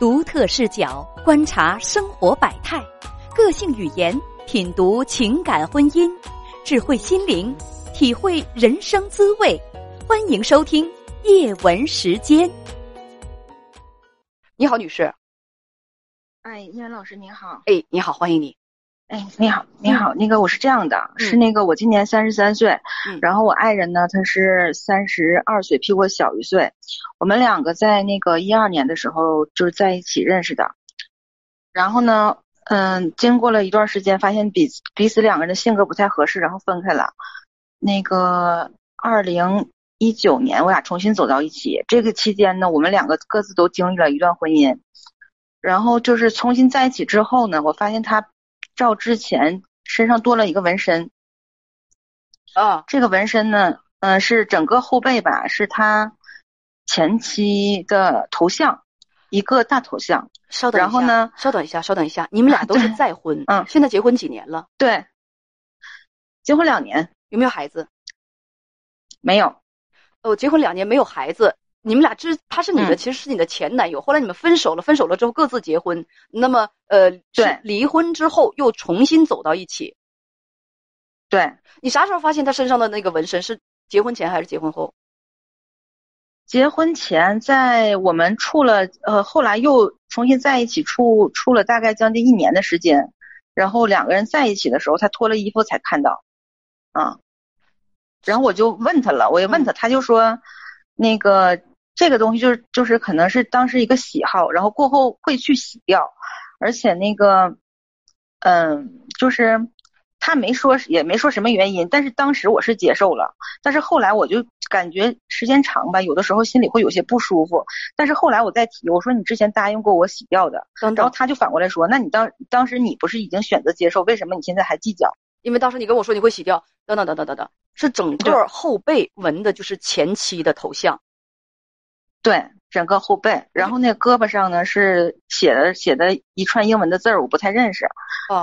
独特视角观察生活百态，个性语言品读情感婚姻，智慧心灵体会人生滋味。欢迎收听叶文时间。你好，女士。哎，叶文老师您好。哎，你好，欢迎你。哎，你好，你好，那个我是这样的，是那个我今年三十三岁，然后我爱人呢他是三十二岁，比我小一岁，我们两个在那个一二年的时候就是在一起认识的，然后呢，嗯，经过了一段时间，发现彼彼此两个人的性格不太合适，然后分开了。那个二零一九年我俩重新走到一起，这个期间呢，我们两个各自都经历了一段婚姻，然后就是重新在一起之后呢，我发现他。照之前身上多了一个纹身，啊，这个纹身呢，嗯，是整个后背吧，是他前妻的头像，一个大头像。稍等然后呢？稍等一下，稍等一下，你们俩 都是再婚，嗯，现在结婚几年了？对，结婚两年，有没有孩子？没有。哦，结婚两年没有孩子。你们俩之他是你的，其实是你的前男友。后来你们分手了，分手了之后各自结婚。那么，呃，对，离婚之后又重新走到一起。对，你啥时候发现他身上的那个纹身？是结婚前还是结婚后？结婚前，在我们处了，呃，后来又重新在一起处处了大概将近一年的时间。然后两个人在一起的时候，他脱了衣服才看到，啊，然后我就问他了，我也问他，他就说那个。这个东西就是就是可能是当时一个喜好，然后过后会去洗掉，而且那个，嗯，就是他没说也没说什么原因，但是当时我是接受了，但是后来我就感觉时间长吧，有的时候心里会有些不舒服，但是后来我再提，我说你之前答应过我洗掉的，然后他就反过来说，那你当当时你不是已经选择接受，为什么你现在还计较？因为当时你跟我说你会洗掉，等等等等等等，是整个后背纹的就是前妻的头像。对，整个后背，然后那胳膊上呢是写的写的一串英文的字儿，我不太认识。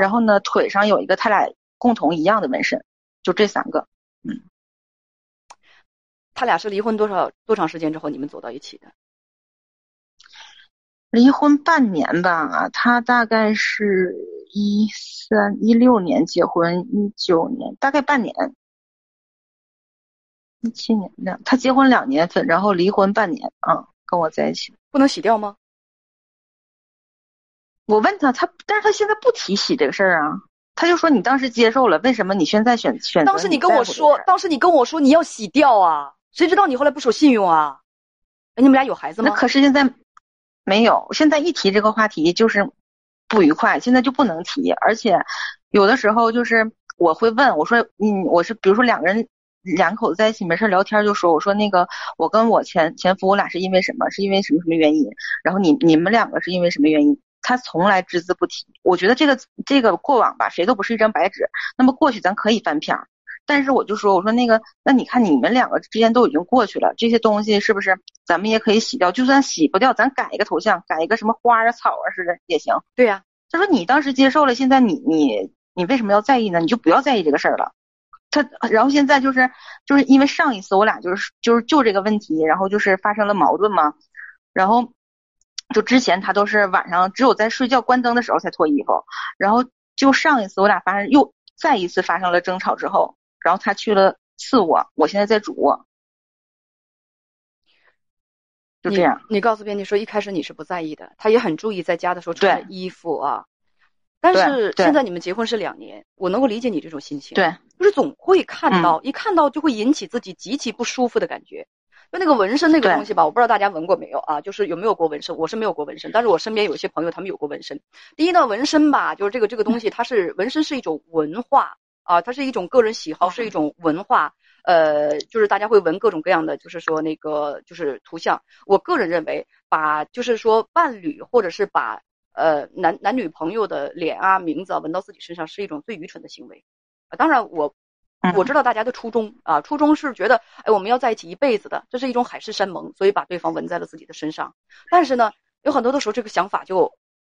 然后呢，腿上有一个他俩共同一样的纹身，就这三个。嗯，他俩是离婚多少多长时间之后你们走到一起的？离婚半年吧，他大概是一三一六年结婚，一九年大概半年。一七年两，他结婚两年份，然后离婚半年啊，跟我在一起，不能洗掉吗？我问他，他但是他现在不提洗这个事儿啊，他就说你当时接受了，为什么你现在选选？当时你跟我说，当时你跟我说你要洗掉啊，谁知道你后来不守信用啊？哎，你们俩有孩子吗？那可是现在没有，现在一提这个话题就是不愉快，现在就不能提，而且有的时候就是我会问我说，嗯，我是比如说两个人。两口子在一起没事聊天就说，我说那个我跟我前前夫我俩是因为什么？是因为什么什么原因？然后你你们两个是因为什么原因？他从来只字不提。我觉得这个这个过往吧，谁都不是一张白纸。那么过去咱可以翻篇儿，但是我就说，我说那个，那你看你们两个之间都已经过去了，这些东西是不是咱们也可以洗掉？就算洗不掉，咱改一个头像，改一个什么花啊草啊似的也行。对呀，他说你当时接受了，现在你你你为什么要在意呢？你就不要在意这个事儿了。他然后现在就是就是因为上一次我俩就是就是就这个问题，然后就是发生了矛盾嘛，然后就之前他都是晚上只有在睡觉关灯的时候才脱衣服，然后就上一次我俩发生又再一次发生了争吵之后，然后他去了次卧，我现在在主卧，就这样。你告诉编辑说一开始你是不在意的，他也很注意在家的时候穿衣服啊。但是现在你们结婚是两年，我能够理解你这种心情。对，就是总会看到，一看到就会引起自己极其不舒服的感觉。就那个纹身那个东西吧，我不知道大家纹过没有啊？就是有没有过纹身？我是没有过纹身，但是我身边有一些朋友他们有过纹身。第一呢，纹身吧，就是这个这个东西，它是纹身是一种文化啊，它是一种个人喜好，是一种文化。呃，就是大家会纹各种各样的，就是说那个就是图像。我个人认为，把就是说伴侣或者是把。呃，男男女朋友的脸啊、名字啊，纹到自己身上是一种最愚蠢的行为。啊，当然我我知道大家的初衷啊，初衷是觉得，哎，我们要在一起一辈子的，这是一种海誓山盟，所以把对方纹在了自己的身上。但是呢，有很多的时候，这个想法就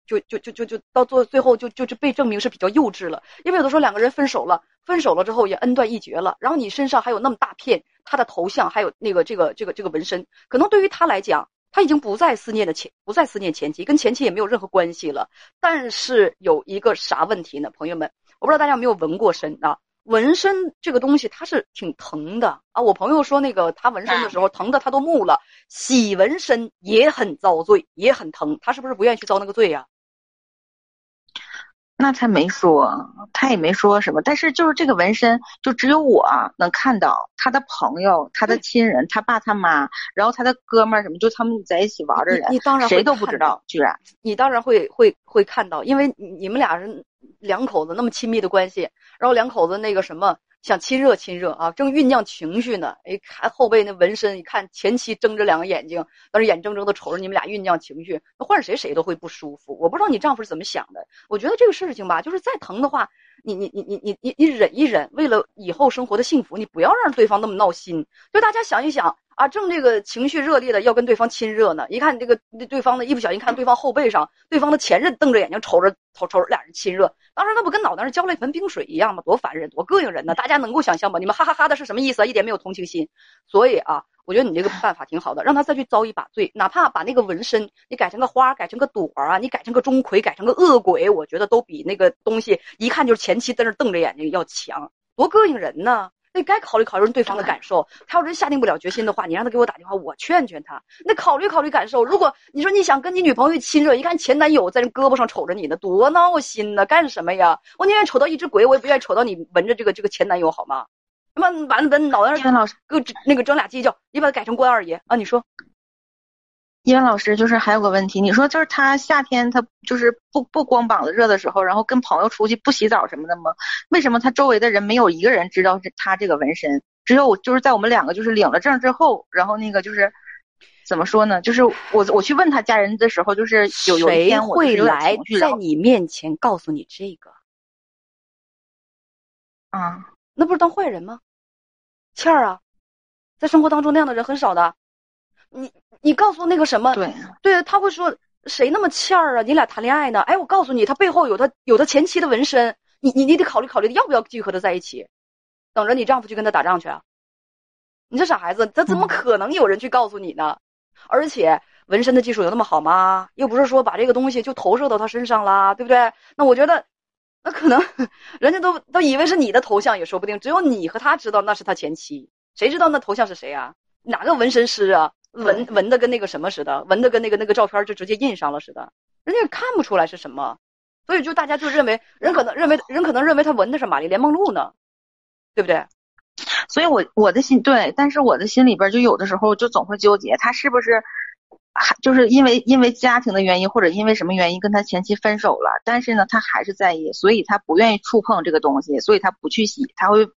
就就就就就到做最后就就就被证明是比较幼稚了。因为有的时候两个人分手了，分手了之后也恩断义绝了，然后你身上还有那么大片他的头像，还有那个这个这个这个纹身，可能对于他来讲。他已经不再思念的前，不再思念前妻，跟前妻也没有任何关系了。但是有一个啥问题呢？朋友们，我不知道大家有没有纹过身啊？纹身这个东西它是挺疼的啊。我朋友说那个他纹身的时候疼的他都木了，洗纹身也很遭罪，也很疼。他是不是不愿意去遭那个罪呀？那他没说，他也没说什么。但是就是这个纹身，就只有我能看到。他的朋友、他的亲人、他爸他妈，然后他的哥们儿什么，就他们在一起玩的人，你当然谁都不知道，居然你当然会会会看到，因为你们俩人两口子那么亲密的关系，然后两口子那个什么。想亲热亲热啊，正酝酿情绪呢。哎，看后背那纹身，一看前妻睁着两个眼睛，当时眼睁睁的瞅着你们俩酝酿情绪，那换谁谁都会不舒服。我不知道你丈夫是怎么想的。我觉得这个事情吧，就是再疼的话，你你你你你你你忍一忍，为了以后生活的幸福，你不要让对方那么闹心。就大家想一想。啊，正这个情绪热烈的要跟对方亲热呢，一看这个对方的一不小心看对方后背上，对方的前任瞪着眼睛瞅着瞅瞅俩人亲热，当时那不跟脑袋上浇了一盆冰水一样吗？多烦人，多膈应人呢！大家能够想象吗？你们哈哈哈的是什么意思啊？一点没有同情心。所以啊，我觉得你这个办法挺好的，让他再去遭一把罪，哪怕把那个纹身你改成个花，改成个朵啊，你改成个钟馗，改成个恶鬼，我觉得都比那个东西一看就是前妻在那瞪着眼睛要强，多膈应人呢！那该考虑考虑对方的感受。他要真下定不了决心的话，你让他给我打电话，我劝劝他。那考虑考虑感受。如果你说你想跟你女朋友亲热，一看前男友在人胳膊上瞅着你呢，多闹心呢！干什么呀？我宁愿瞅到一只鬼，我也不愿意瞅到你闻着这个这个前男友，好吗？他妈完了，闻脑袋上老师搁那个整俩犄角，你把它改成关二爷啊？你说。叶文老师，就是还有个问题，你说就是他夏天他就是不不光膀子热的时候，然后跟朋友出去不洗澡什么的吗？为什么他周围的人没有一个人知道是他这个纹身？只有就是在我们两个就是领了证之后，然后那个就是怎么说呢？就是我我去问他家人的时候，就是有有一天我会来在你面前告诉你这个？啊，那不是当坏人吗？倩儿啊，在生活当中那样的人很少的。你你告诉那个什么？对对，他会说谁那么欠儿啊？你俩谈恋爱呢？哎，我告诉你，他背后有他有他前妻的纹身，你你你得考虑考虑，要不要继续和他在一起？等着你丈夫去跟他打仗去啊？你这傻孩子，他怎么可能有人去告诉你呢？而且纹身的技术有那么好吗？又不是说把这个东西就投射到他身上啦，对不对？那我觉得，那可能人家都都以为是你的头像也说不定，只有你和他知道那是他前妻，谁知道那头像是谁啊？哪个纹身师啊？纹纹的跟那个什么似的，纹的跟那个那个照片就直接印上了似的，人家看不出来是什么，所以就大家就认为人可能认为人可能认为他纹的是玛丽莲梦露呢，对不对？所以我我的心对，但是我的心里边就有的时候就总会纠结，他是不是？还就是因为因为家庭的原因或者因为什么原因跟他前妻分手了，但是呢他还是在意，所以他不愿意触碰这个东西，所以他不去洗，他会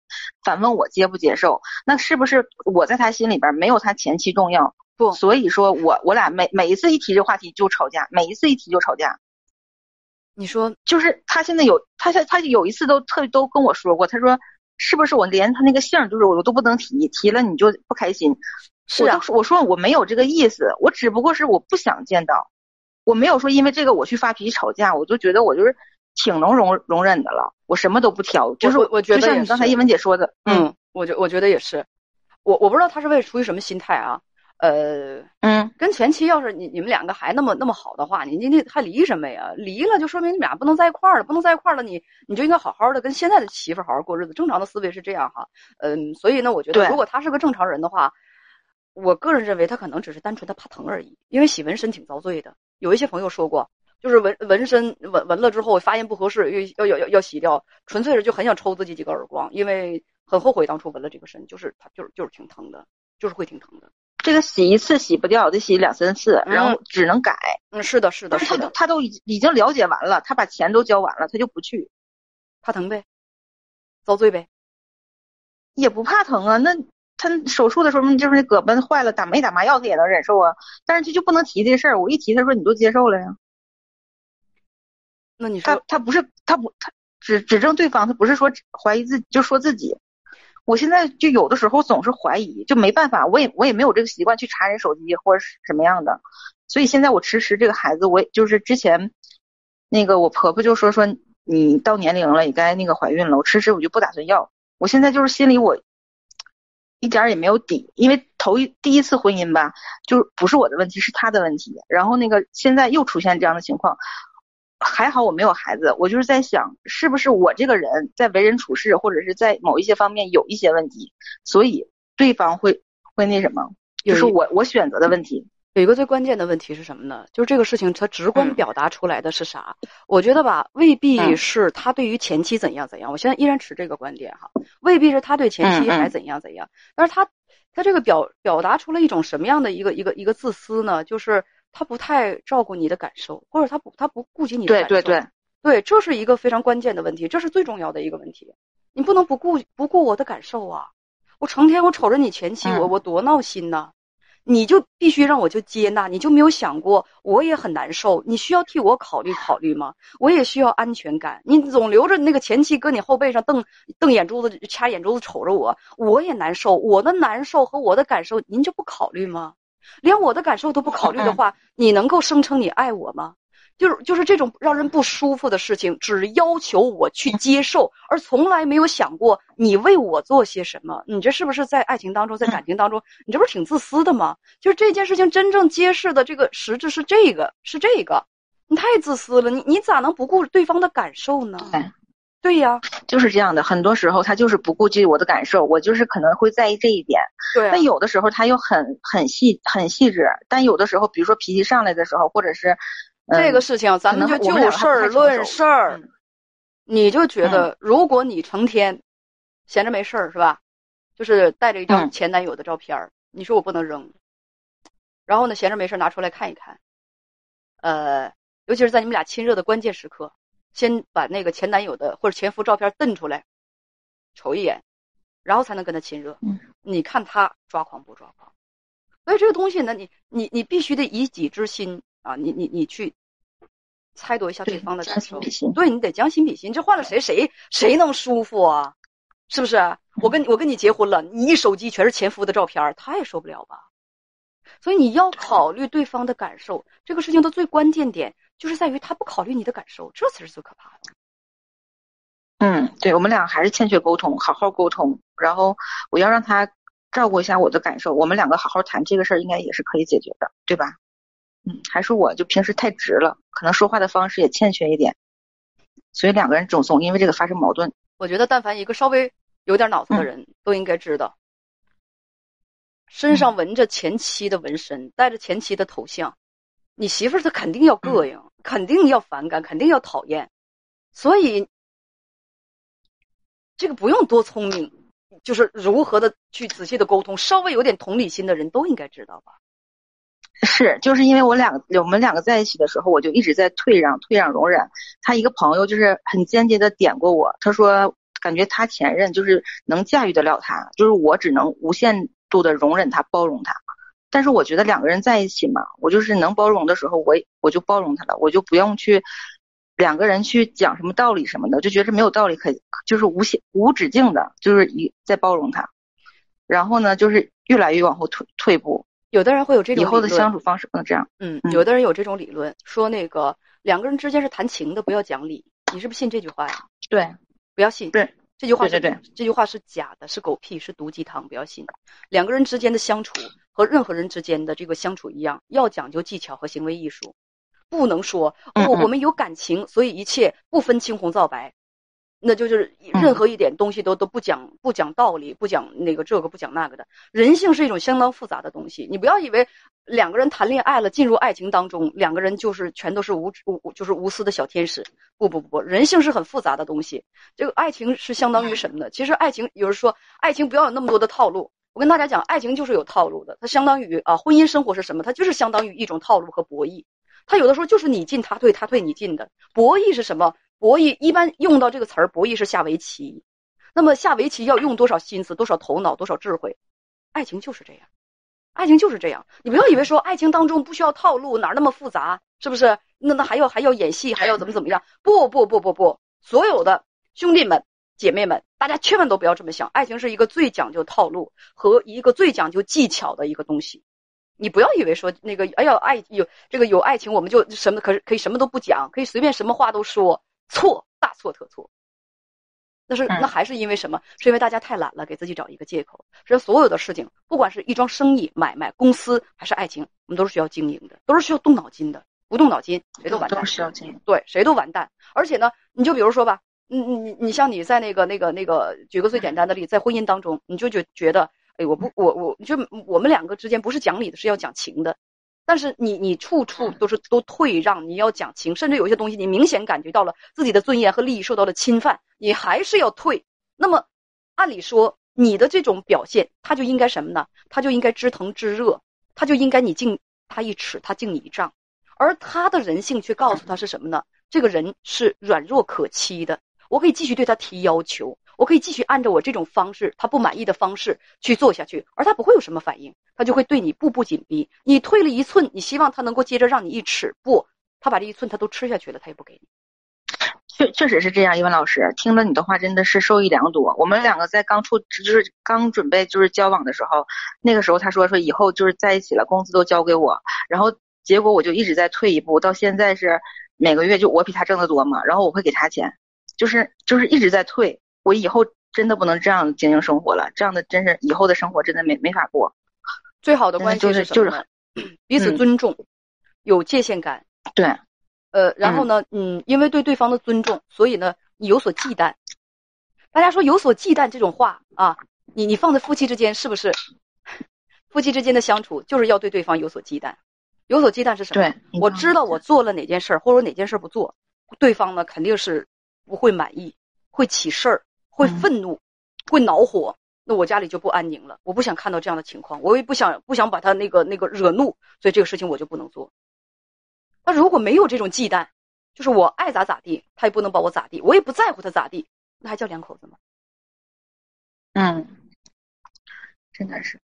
反问我接不接受？那是不是我在他心里边没有他前妻重要？不，所以说我我俩每每一次一提这话题就吵架，每一次一提就吵架。你说就是他现在有他他他有一次都特都跟我说过，他说是不是我连他那个姓就是我都不能提，提了你就不开心。是啊，我说我没有这个意思，我只不过是我不想见到，我没有说因为这个我去发脾气吵架，我就觉得我就是挺能容容忍的了，我什么都不挑，就是我觉得就像你刚才一文姐说的，嗯，我觉我觉得也是，我我不知道他是为出于什么心态啊，呃，嗯，跟前妻要是你你们两个还那么那么好的话，你你你还离什么呀？离了就说明你们俩不能在一块儿了，不能在一块儿了，你你就应该好好的跟现在的媳妇好好过日子，正常的思维是这样哈，嗯，所以呢，我觉得如果他是个正常人的话。我个人认为他可能只是单纯的怕疼而已，因为洗纹身挺遭罪的。有一些朋友说过，就是纹纹身纹纹了之后发现不合适，要要要要洗掉，纯粹是就很想抽自己几个耳光，因为很后悔当初纹了这个身，就是他就是就是挺疼的，就是会挺疼的。这个洗一次洗不掉，得洗两三次，然后只能改。嗯，是的，是的，是的。他都已已经了解完了，他把钱都交完了，他就不去，怕疼呗，遭罪呗，也不怕疼啊，那。他手术的时候，就是那胳膊坏了，打没打麻药他也能忍受啊。但是他就不能提这事儿，我一提，他说你都接受了呀。那你说他他不是他不他指指证对方，他不是说怀疑自己，就说自己。我现在就有的时候总是怀疑，就没办法，我也我也没有这个习惯去查人手机或者是什么样的。所以现在我迟迟这个孩子，我就是之前那个我婆婆就说说你到年龄了，也该那个怀孕了，我迟迟我就不打算要。我现在就是心里我。一点儿也没有底，因为头一第一次婚姻吧，就不是我的问题，是他的问题。然后那个现在又出现这样的情况，还好我没有孩子，我就是在想，是不是我这个人在为人处事或者是在某一些方面有一些问题，所以对方会会那什么，就是我我选择的问题。有一个最关键的问题是什么呢？就是这个事情它直观表达出来的是啥？我觉得吧，未必是他对于前妻怎样怎样。我现在依然持这个观点哈，未必是他对前妻还怎样怎样。但是他他这个表表达出了一种什么样的一个一个一个自私呢？就是他不太照顾你的感受，或者他不他不顾及你的感受。对对对对，这是一个非常关键的问题，这是最重要的一个问题。你不能不顾不顾我的感受啊！我成天我瞅着你前妻，我我多闹心呐！你就必须让我就接纳，你就没有想过我也很难受？你需要替我考虑考虑吗？我也需要安全感。你总留着那个前妻搁你后背上瞪瞪眼珠子，掐眼珠子瞅着我，我也难受。我的难受和我的感受，您就不考虑吗？连我的感受都不考虑的话，你能够声称你爱我吗？就是就是这种让人不舒服的事情，只要求我去接受，而从来没有想过你为我做些什么。你这是不是在爱情当中，在感情当中，你这不是挺自私的吗？就是这件事情真正揭示的这个实质是这个，是这个，你太自私了。你你咋能不顾对方的感受呢？对呀，就是这样的。很多时候他就是不顾及我的感受，我就是可能会在意这一点。对。但有的时候他又很很细很细致，但有的时候，比如说脾气上来的时候，或者是。这个事情，咱们就就事儿论事儿。你就觉得，如果你成天闲着没事儿，是吧？就是带着一张前男友的照片儿，你说我不能扔。然后呢，闲着没事拿出来看一看。呃，尤其是在你们俩亲热的关键时刻，先把那个前男友的或者前夫照片瞪出来，瞅一眼，然后才能跟他亲热。你看他抓狂不抓狂？所以这个东西呢，你你你必须得以己之心。啊，你你你去猜度一下对方的感受，对你得将心比心。这换了谁谁谁能舒服啊？是不是？我跟我跟你结婚了，你一手机全是前夫的照片，他也受不了吧？所以你要考虑对方的感受，这个事情的最关键点就是在于他不考虑你的感受，这才是最可怕的。嗯，对我们俩还是欠缺沟通，好好沟通。然后我要让他照顾一下我的感受，我们两个好好谈这个事儿，应该也是可以解决的，对吧？嗯，还是我就平时太直了，可能说话的方式也欠缺一点，所以两个人总总因为这个发生矛盾。我觉得，但凡一个稍微有点脑子的人，都应该知道，身上纹着前妻的纹身，带着前妻的头像，你媳妇儿她肯定要膈应，肯定要反感，肯定要讨厌。所以，这个不用多聪明，就是如何的去仔细的沟通，稍微有点同理心的人都应该知道吧。是，就是因为我两个我们两个在一起的时候，我就一直在退让、退让、容忍。他一个朋友就是很间接的点过我，他说感觉他前任就是能驾驭得了他，就是我只能无限度的容忍他、包容他。但是我觉得两个人在一起嘛，我就是能包容的时候，我我就包容他了，我就不用去两个人去讲什么道理什么的，就觉得没有道理可就是无限无止境的，就是一在包容他。然后呢，就是越来越往后退退步。有的人会有这种以后的相处方式不能这样。嗯，有的人有这种理论，说那个两个人之间是谈情的，不要讲理。你是不是信这句话呀？对，不要信。对，这句话对对对，这句话是假的，是狗屁，是毒鸡汤，不要信。两个人之间的相处和任何人之间的这个相处一样，要讲究技巧和行为艺术，不能说哦我们有感情，所以一切不分青红皂白。那就是任何一点东西都都不讲不讲道理，不讲那个这个不讲那个的。人性是一种相当复杂的东西，你不要以为两个人谈恋爱了，进入爱情当中，两个人就是全都是无无就是无私的小天使。不不不不，人性是很复杂的东西。这个爱情是相当于什么呢？其实爱情有人说爱情不要有那么多的套路。我跟大家讲，爱情就是有套路的。它相当于啊，婚姻生活是什么？它就是相当于一种套路和博弈。它有的时候就是你进他退，他退你进的。博弈是什么？博弈一般用到这个词儿，博弈是下围棋。那么下围棋要用多少心思、多少头脑、多少智慧？爱情就是这样，爱情就是这样。你不要以为说爱情当中不需要套路，哪儿那么复杂？是不是？那那还要还要演戏，还要怎么怎么样？不不不不不，所有的兄弟们、姐妹们，大家千万都不要这么想。爱情是一个最讲究套路和一个最讲究技巧的一个东西。你不要以为说那个，哎呀，爱有这个有爱情，我们就什么可可以什么都不讲，可以随便什么话都说。错，大错特错。那是那还是因为什么？是因为大家太懒了，给自己找一个借口。实际上，所有的事情，不管是一桩生意、买卖、公司，还是爱情，我们都是需要经营的，都是需要动脑筋的。不动脑筋，谁都完蛋。都需要经营。对，谁都完蛋。而且呢，你就比如说吧，你你你你像你在那个那个那个，举个最简单的例子，在婚姻当中，你就觉觉得，哎，我不我我，就我们两个之间不是讲理的，是要讲情的。但是你你处处都是都退让，你要讲情，甚至有些东西你明显感觉到了自己的尊严和利益受到了侵犯，你还是要退。那么，按理说你的这种表现，他就应该什么呢？他就应该知疼知热，他就应该你敬他一尺，他敬你一丈。而他的人性却告诉他是什么呢？这个人是软弱可欺的，我可以继续对他提要求。我可以继续按照我这种方式，他不满意的方式去做下去，而他不会有什么反应，他就会对你步步紧逼。你退了一寸，你希望他能够接着让你一尺，不，他把这一寸他都吃下去了，他也不给你。确确实是这样，一文老师听了你的话，真的是受益良多。我们两个在刚处就是刚准备就是交往的时候，那个时候他说说以后就是在一起了，工资都交给我，然后结果我就一直在退一步，到现在是每个月就我比他挣得多嘛，然后我会给他钱，就是就是一直在退。我以后真的不能这样经营生活了，这样的真是以后的生活真的没没法过。最好的关系是就是彼此尊重，有界限感。对，呃，然后呢，嗯，因为对对方的尊重，所以呢，你有所忌惮。大家说有所忌惮这种话啊，你你放在夫妻之间是不是？夫妻之间的相处就是要对对方有所忌惮。有所忌惮是什么？对，我知道我做了哪件事儿，或者哪件事儿不做，对方呢肯定是不会满意，会起事儿。会愤怒，会恼火，那我家里就不安宁了。我不想看到这样的情况，我也不想不想把他那个那个惹怒，所以这个事情我就不能做。那如果没有这种忌惮，就是我爱咋咋地，他也不能把我咋地，我也不在乎他咋地，那还叫两口子吗？嗯，真的是。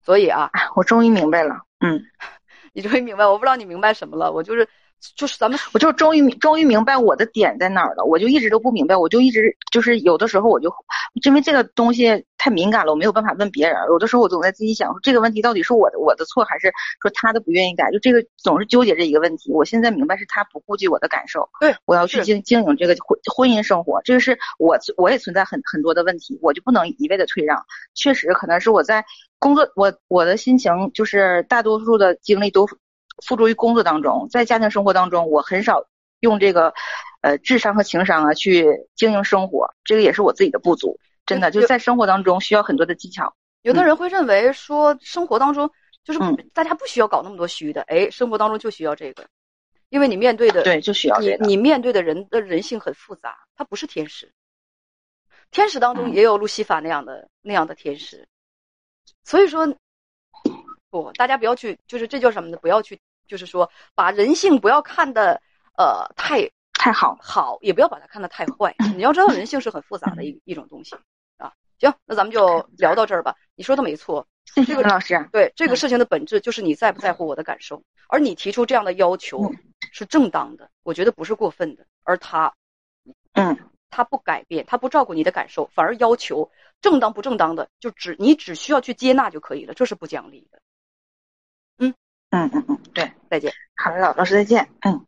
所以啊，我终于明白了。嗯，你终于明白，我不知道你明白什么了，我就是。就是咱们，我就终于终于明白我的点在哪儿了。我就一直都不明白，我就一直就是有的时候我就因为这个东西太敏感了，我没有办法问别人。有的时候我总在自己想，说这个问题到底是我的我的错，还是说他的不愿意改？就这个总是纠结这一个问题。我现在明白是他不顾及我的感受，对，我要去经经营这个婚婚姻生活，这个是我我也存在很很多的问题，我就不能一味的退让。确实可能是我在工作，我我的心情就是大多数的精力都。付诸于工作当中，在家庭生活当中，我很少用这个，呃，智商和情商啊去经营生活，这个也是我自己的不足。真的，就在生活当中需要很多的技巧。有的人会认为说，生活当中就是大家不需要搞那么多虚的，哎，生活当中就需要这个，因为你面对的对就需要你你面对的人的人性很复杂，他不是天使，天使当中也有路西法那样的那样的天使，所以说。不，大家不要去，就是这叫什么呢？不要去，就是说把人性不要看的呃太太好，好也不要把它看得太坏。你要知道人性是很复杂的一一种东西啊。行，那咱们就聊到这儿吧。你说的没错，这个老师对这个事情的本质就是你在不在乎我的感受，而你提出这样的要求是正当的，我觉得不是过分的。而他，嗯，他不改变，他不照顾你的感受，反而要求正当不正当的，就只你只需要去接纳就可以了，这是不讲理的。嗯嗯嗯，对，再见。好的，老老师再见。嗯。